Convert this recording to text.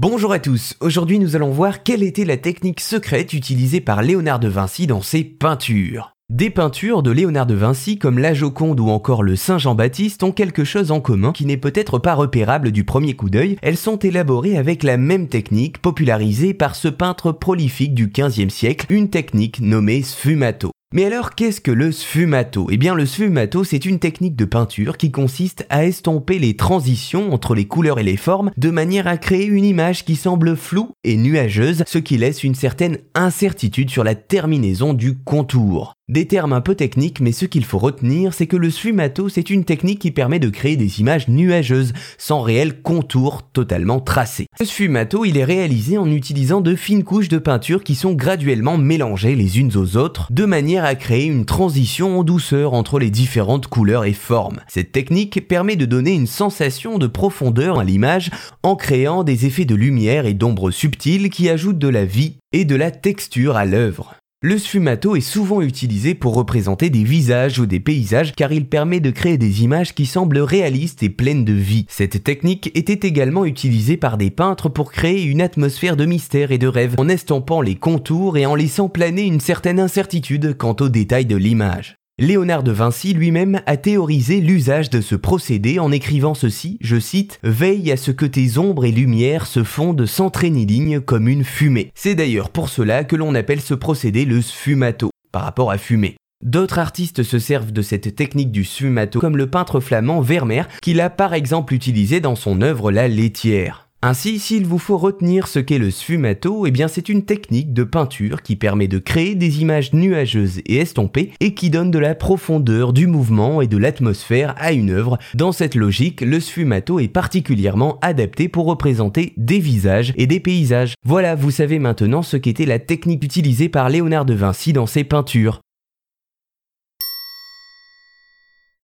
Bonjour à tous, aujourd'hui nous allons voir quelle était la technique secrète utilisée par Léonard de Vinci dans ses peintures. Des peintures de Léonard de Vinci comme la Joconde ou encore le Saint Jean-Baptiste ont quelque chose en commun qui n'est peut-être pas repérable du premier coup d'œil, elles sont élaborées avec la même technique popularisée par ce peintre prolifique du XVe siècle, une technique nommée sfumato. Mais alors qu'est-ce que le sfumato? Eh bien le sfumato c'est une technique de peinture qui consiste à estomper les transitions entre les couleurs et les formes de manière à créer une image qui semble floue et nuageuse, ce qui laisse une certaine incertitude sur la terminaison du contour. Des termes un peu techniques, mais ce qu'il faut retenir, c'est que le sfumato, c'est une technique qui permet de créer des images nuageuses, sans réel contour totalement tracé. Le sfumato, il est réalisé en utilisant de fines couches de peinture qui sont graduellement mélangées les unes aux autres, de manière à créer une transition en douceur entre les différentes couleurs et formes. Cette technique permet de donner une sensation de profondeur à l'image en créant des effets de lumière et d'ombre subtiles qui ajoutent de la vie et de la texture à l'œuvre. Le sfumato est souvent utilisé pour représenter des visages ou des paysages car il permet de créer des images qui semblent réalistes et pleines de vie. Cette technique était également utilisée par des peintres pour créer une atmosphère de mystère et de rêve en estampant les contours et en laissant planer une certaine incertitude quant aux détails de l'image. Léonard de Vinci lui-même a théorisé l'usage de ce procédé en écrivant ceci, je cite, Veille à ce que tes ombres et lumières se fondent sans ligne comme une fumée. C'est d'ailleurs pour cela que l'on appelle ce procédé le sfumato, par rapport à fumer. D'autres artistes se servent de cette technique du sfumato comme le peintre flamand Vermeer qui l'a par exemple utilisé dans son œuvre La laitière. Ainsi, s'il vous faut retenir ce qu'est le sfumato, eh bien c'est une technique de peinture qui permet de créer des images nuageuses et estompées et qui donne de la profondeur, du mouvement et de l'atmosphère à une œuvre. Dans cette logique, le sfumato est particulièrement adapté pour représenter des visages et des paysages. Voilà, vous savez maintenant ce qu'était la technique utilisée par Léonard de Vinci dans ses peintures.